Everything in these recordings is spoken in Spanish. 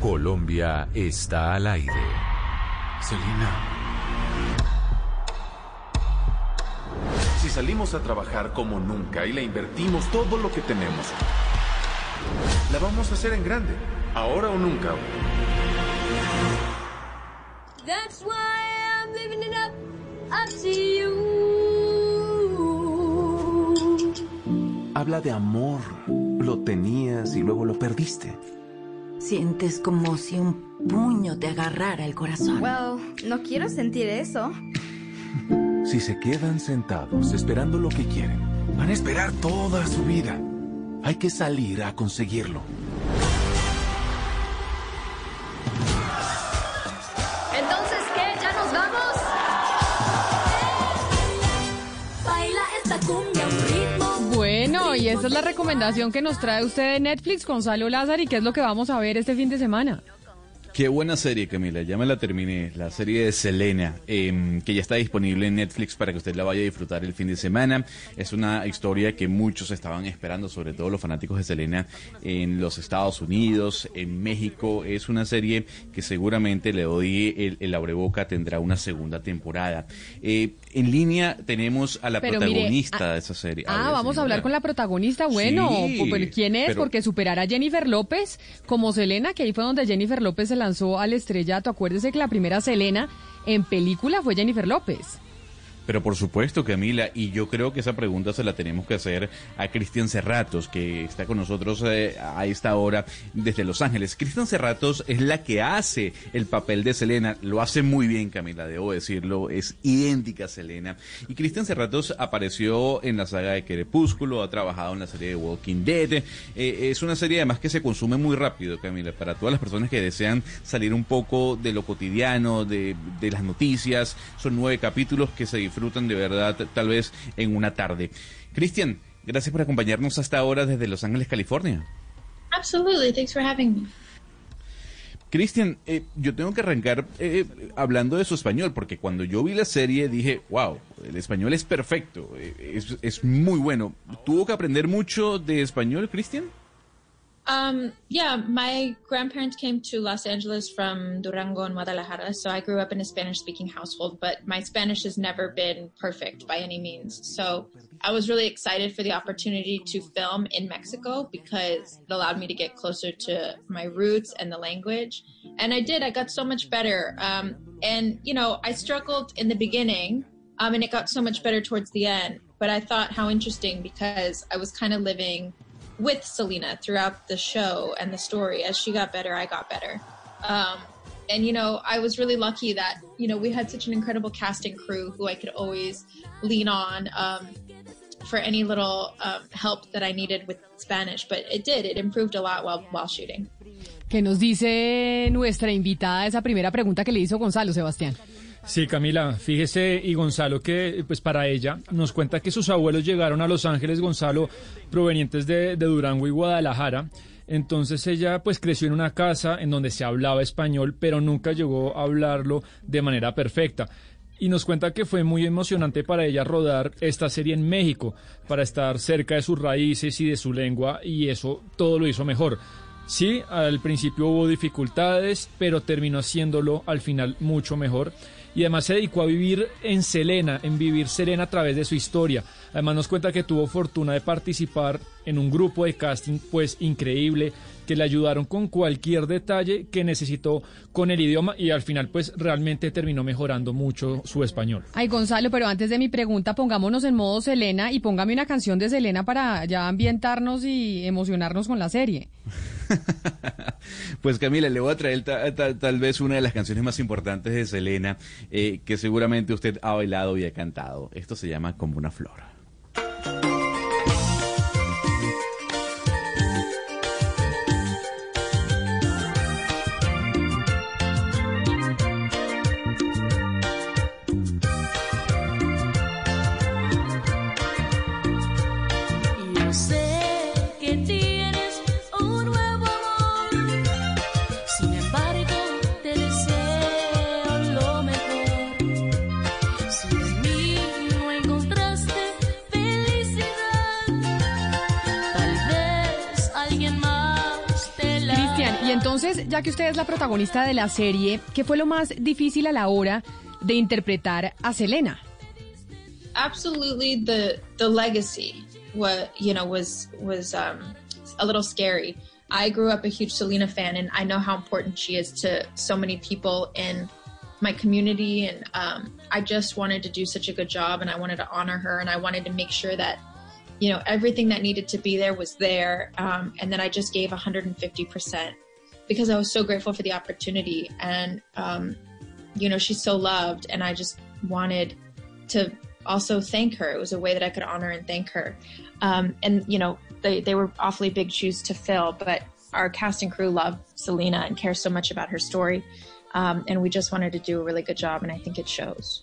Colombia está al aire. Selena. Si salimos a trabajar como nunca y le invertimos todo lo que tenemos, la vamos a hacer en grande, ahora o nunca. That's why I'm living it up, up to you. Habla de amor. Lo tenías y luego lo perdiste. Sientes como si un puño te agarrara el corazón. Well, no quiero sentir eso. Si se quedan sentados esperando lo que quieren, van a esperar toda su vida. Hay que salir a conseguirlo. Entonces, ¿qué? ¿Ya nos vamos? Baila esta cumbia ritmo. Y esta es la recomendación que nos trae usted de Netflix, Gonzalo Lázaro, y qué es lo que vamos a ver este fin de semana. Qué buena serie, Camila. Ya me la terminé. La serie de Selena, em, que ya está disponible en Netflix para que usted la vaya a disfrutar el fin de semana. Es una historia que muchos estaban esperando, sobre todo los fanáticos de Selena en los Estados Unidos, en México. Es una serie que seguramente le doy el, el abreboca, tendrá una segunda temporada. Eh, en línea tenemos a la Pero mire, protagonista ah, de esa serie. Ah, vamos a hablar con la protagonista. Bueno, Sí, ¿quién es? pero- Porque superar a Jennifer López como Selena, que ahí fue donde Jennifer López se lanzó al estrellato. Acuérdese que la primera Selena en película fue Jennifer López. Pero por supuesto, Camila, y yo creo que esa pregunta se la tenemos que hacer a Cristian Cerratos, que está con nosotros eh, a esta hora desde Los Ángeles. Cristian Cerratos es la que hace el papel de Selena, lo hace muy bien, Camila, debo decirlo, es idéntica a Selena. Y Cristian Cerratos apareció en la saga de Crepúsculo, ha trabajado en la serie de Walking Dead. Eh, es una serie además que se consume muy rápido, Camila, para todas las personas que desean salir un poco de lo cotidiano, de, de las noticias. Son nueve capítulos que se disfrutan de verdad tal vez en una tarde. Cristian, gracias por acompañarnos hasta ahora desde Los Ángeles, California. Absolutely. Thanks for having me. Cristian, eh, yo tengo que arrancar eh, hablando de su español, porque cuando yo vi la serie dije, wow, el español es perfecto, eh, es, es muy bueno. ¿Tuvo que aprender mucho de español, Cristian? Um, yeah, my grandparents came to Los Angeles from Durango and Guadalajara, so I grew up in a Spanish speaking household, but my Spanish has never been perfect by any means. So I was really excited for the opportunity to film in Mexico because it allowed me to get closer to my roots and the language. And I did, I got so much better. Um, and, you know, I struggled in the beginning, um, and it got so much better towards the end. But I thought how interesting because I was kind of living with Selena throughout the show and the story. As she got better, I got better. Um, and you know, I was really lucky that you know we had such an incredible casting crew who I could always lean on um, for any little um, help that I needed with Spanish. But it did; it improved a lot while while shooting. ¿Qué nos dice nuestra invitada esa primera pregunta que le hizo Gonzalo Sebastián? Sí, Camila, fíjese y Gonzalo que pues para ella nos cuenta que sus abuelos llegaron a Los Ángeles, Gonzalo, provenientes de, Durango y Guadalajara. Entonces ella pues creció en una casa en donde se hablaba español, pero nunca llegó a hablarlo de manera perfecta. Y nos cuenta que fue muy emocionante para ella rodar esta serie en México, para estar cerca de sus raíces y de su lengua, y eso todo lo hizo mejor. Sí, al principio hubo dificultades, pero terminó haciéndolo al final mucho mejor. Y además se dedicó a vivir en Selena, en vivir Selena a través de su historia. Además nos cuenta que tuvo fortuna de participar en un grupo de casting pues increíble, que le ayudaron con cualquier detalle que necesitó con el idioma y al final pues realmente terminó mejorando mucho su español. Ay, Gonzalo, pero antes de mi pregunta, pongámonos en modo Selena y póngame una canción de Selena para ya ambientarnos y emocionarnos con la serie. Pues Camila, le voy a traer ta- ta- tal vez una de las canciones más importantes de Selena, eh, que seguramente usted ha bailado y ha cantado. Esto se llama Como una flor. Entonces, ya que usted es la protagonista de la serie, ¿qué fue lo más difícil a la hora de interpretar a Selena? absolutely the the legacy what you know was was um, a little scary i grew up a huge selena fan and i know how important she is to so many people in my community and um, i just wanted to do such a good job and i wanted to honor her and i wanted to make sure that you know everything that needed to be there was there um, and then i just gave 150% because i was so grateful for the opportunity and um, you know she's so loved and i just wanted to also thank her. It was a way that I could honor and thank her. Um, and you know, they they were awfully big shoes to fill, but our cast and crew love Selena and care so much about her story, um, and we just wanted to do a really good job, and I think it shows.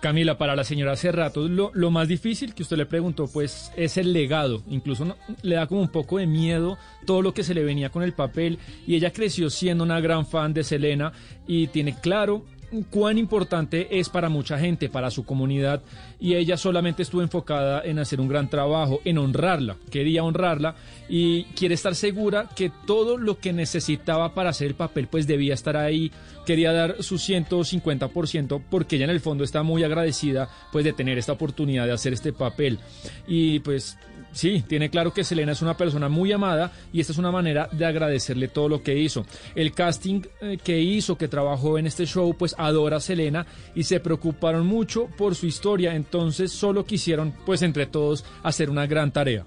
Camila, para la señora Cerrato, lo, lo, más difícil que usted le preguntó, pues, es el legado. Incluso no, le da como un poco de miedo todo lo que se le venía con el papel. Y ella creció siendo una gran fan de Selena y tiene claro cuán importante es para mucha gente, para su comunidad, y ella solamente estuvo enfocada en hacer un gran trabajo, en honrarla, quería honrarla y quiere estar segura que todo lo que necesitaba para hacer el papel pues debía estar ahí, quería dar su 150% porque ella en el fondo está muy agradecida pues de tener esta oportunidad de hacer este papel. Y pues Sí, tiene claro que Selena es una persona muy amada y esta es una manera de agradecerle todo lo que hizo. El casting eh, que hizo, que trabajó en este show, pues adora a Selena y se preocuparon mucho por su historia, entonces solo quisieron, pues entre todos, hacer una gran tarea.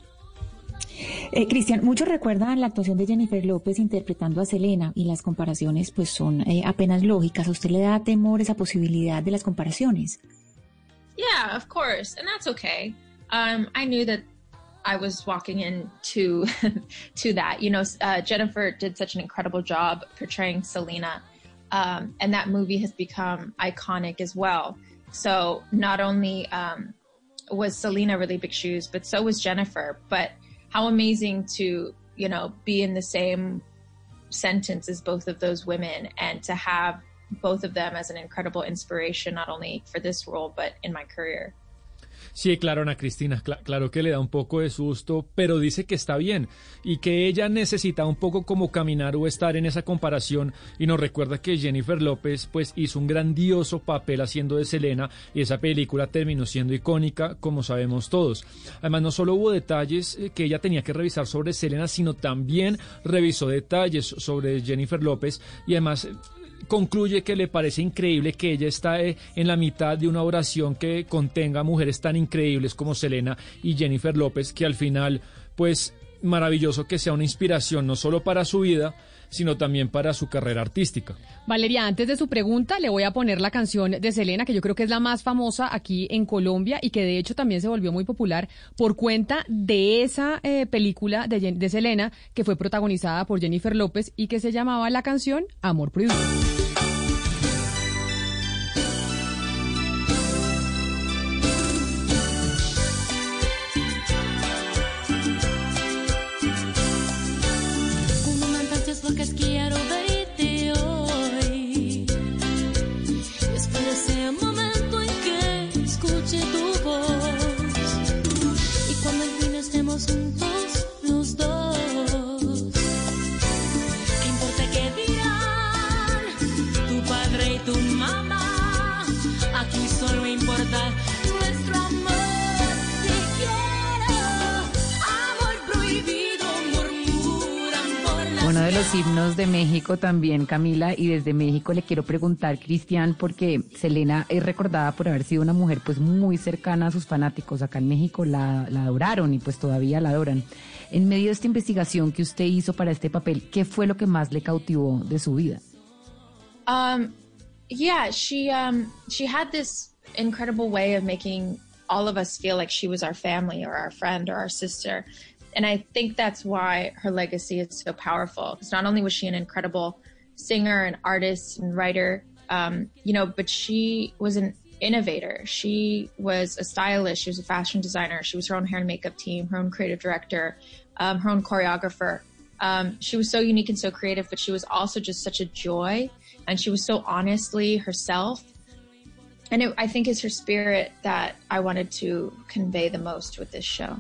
Eh, Cristian, muchos recuerdan la actuación de Jennifer López interpretando a Selena y las comparaciones pues son eh, apenas lógicas. ¿A usted le da temor esa posibilidad de las comparaciones? Yeah, of course, and that's okay. Um, I knew that I was walking into to that. You know, uh, Jennifer did such an incredible job portraying Selena, um, and that movie has become iconic as well. So not only um, was Selena really big shoes, but so was Jennifer. But how amazing to you know be in the same sentence as both of those women and to have both of them as an incredible inspiration, not only for this role but in my career. Sí, claro, Ana Cristina, cl claro que le da un poco de susto, pero dice que está bien y que ella necesita un poco como caminar o estar en esa comparación y nos recuerda que Jennifer López pues hizo un grandioso papel haciendo de Selena y esa película terminó siendo icónica como sabemos todos. Además no solo hubo detalles eh, que ella tenía que revisar sobre Selena, sino también revisó detalles sobre Jennifer López y además concluye que le parece increíble que ella está eh, en la mitad de una oración que contenga mujeres tan increíbles como Selena y Jennifer López, que al final, pues maravilloso que sea una inspiración no solo para su vida, sino también para su carrera artística. Valeria, antes de su pregunta, le voy a poner la canción de Selena, que yo creo que es la más famosa aquí en Colombia y que de hecho también se volvió muy popular por cuenta de esa eh, película de, de Selena que fue protagonizada por Jennifer López y que se llamaba la canción Amor Prohibido. Sam. Himnos de México también, Camila, y desde México le quiero preguntar, Cristian, porque Selena es recordada por haber sido una mujer pues muy cercana a sus fanáticos. Acá en México la, la adoraron y pues todavía la adoran. En medio de esta investigación que usted hizo para este papel, ¿qué fue lo que más le cautivó de su vida? Um, yeah, she um, she had this incredible way of making all of us feel like she was our family or our friend or our sister. And I think that's why her legacy is so powerful. Because not only was she an incredible singer and artist and writer, um, you know, but she was an innovator. She was a stylist. She was a fashion designer. She was her own hair and makeup team, her own creative director, um, her own choreographer. Um, she was so unique and so creative, but she was also just such a joy. And she was so honestly herself. And it, I think it's her spirit that I wanted to convey the most with this show.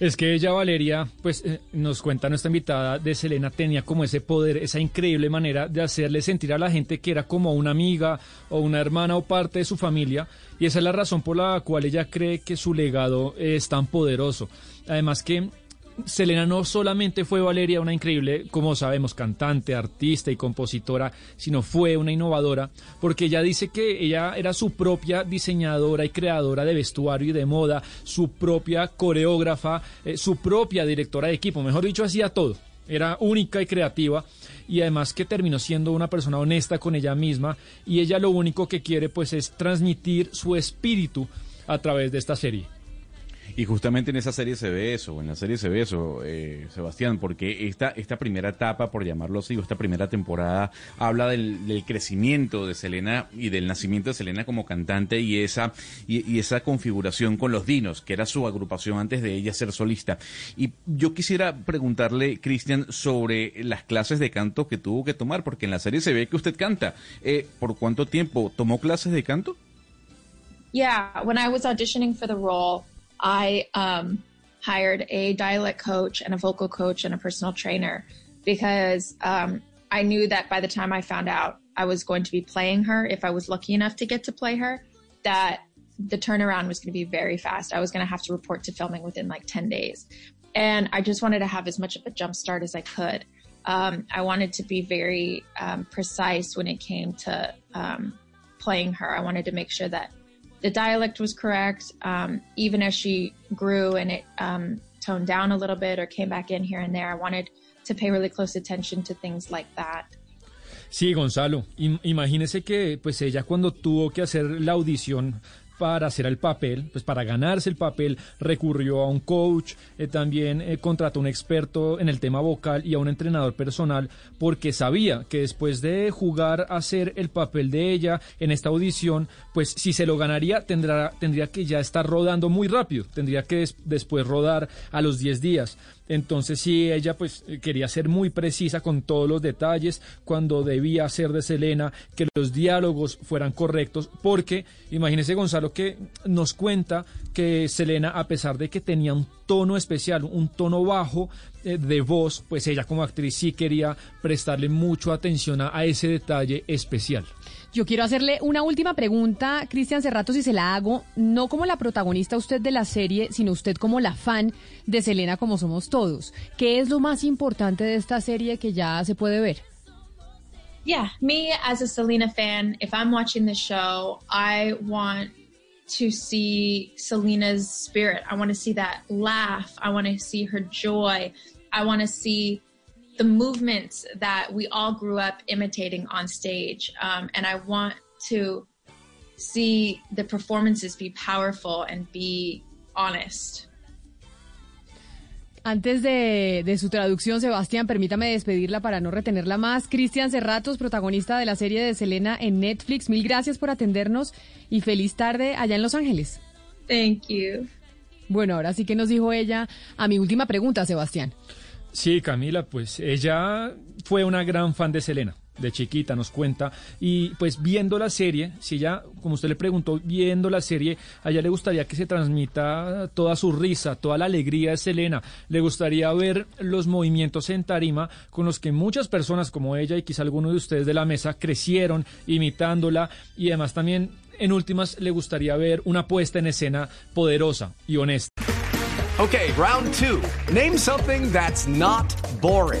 Es que ella, Valeria, pues eh, nos cuenta nuestra invitada de Selena, tenía como ese poder, esa increíble manera de hacerle sentir a la gente que era como una amiga o una hermana o parte de su familia. Y esa es la razón por la cual ella cree que su legado es tan poderoso. Además que Selena no solamente fue Valeria una increíble, como sabemos, cantante, artista y compositora, sino fue una innovadora, porque ella dice que ella era su propia diseñadora y creadora de vestuario y de moda, su propia coreógrafa, eh, su propia directora de equipo, mejor dicho, hacía todo. Era única y creativa y además que terminó siendo una persona honesta con ella misma y ella lo único que quiere pues es transmitir su espíritu a través de esta serie. Y justamente en esa serie se ve eso, en la serie se ve eso, eh, Sebastián, porque esta, esta primera etapa, por llamarlo así, o esta primera temporada, habla del, del crecimiento de Selena y del nacimiento de Selena como cantante y esa, y, y esa configuración con los Dinos, que era su agrupación antes de ella ser solista. Y yo quisiera preguntarle, Cristian, sobre las clases de canto que tuvo que tomar, porque en la serie se ve que usted canta. Eh, ¿Por cuánto tiempo tomó clases de canto? Yeah, when I was auditioning for the role, I um, hired a dialect coach and a vocal coach and a personal trainer because um, I knew that by the time I found out I was going to be playing her, if I was lucky enough to get to play her, that the turnaround was going to be very fast. I was going to have to report to filming within like 10 days. And I just wanted to have as much of a jump start as I could. Um, I wanted to be very um, precise when it came to um, playing her. I wanted to make sure that the dialect was correct, um, even as she grew and it um, toned down a little bit or came back in here and there. I wanted to pay really close attention to things like that. Sí, Gonzalo, im- imagínese que pues ella cuando tuvo que hacer la audición para hacer el papel, pues para ganarse el papel, recurrió a un coach, eh, también eh, contrató un experto en el tema vocal y a un entrenador personal, porque sabía que después de jugar a hacer el papel de ella en esta audición, pues si se lo ganaría tendrá, tendría que ya estar rodando muy rápido, tendría que des- después rodar a los 10 días. Entonces sí, ella pues eh, quería ser muy precisa con todos los detalles cuando debía ser de Selena, que los diálogos fueran correctos, porque imagínese Gonzalo que nos cuenta que Selena, a pesar de que tenía un tono especial, un tono bajo eh, de voz, pues ella como actriz sí quería prestarle mucho atención a, a ese detalle especial. Yo quiero hacerle una última pregunta, Cristian Cerrato, si se la hago, no como la protagonista usted de la serie, sino usted como la fan de Selena, como somos todos. ¿Qué es lo más importante de esta serie que ya se puede ver? Yeah, me as a Selena fan, if I'm watching the show, I want to see Selena's spirit. I want to see that laugh. I want to see her joy. I want to see the movements that we all grew up imitating on stage. Um, and I want to see the performances be powerful and be honest. Antes de, de su traducción, Sebastián, permítame despedirla para no retenerla más. Cristian Cerratos, protagonista de la serie de Selena en Netflix, mil gracias por atendernos y feliz tarde allá en Los Ángeles. Thank you. Bueno, ahora sí que nos dijo ella a mi última pregunta, Sebastián. Sí, Camila, pues ella fue una gran fan de Selena, de chiquita, nos cuenta. Y pues viendo la serie, si ella, como usted le preguntó, viendo la serie, a ella le gustaría que se transmita toda su risa, toda la alegría de Selena. Le gustaría ver los movimientos en tarima con los que muchas personas como ella y quizá algunos de ustedes de la mesa crecieron imitándola. Y además también, en últimas, le gustaría ver una puesta en escena poderosa y honesta. Okay, round two. Name something that's not boring.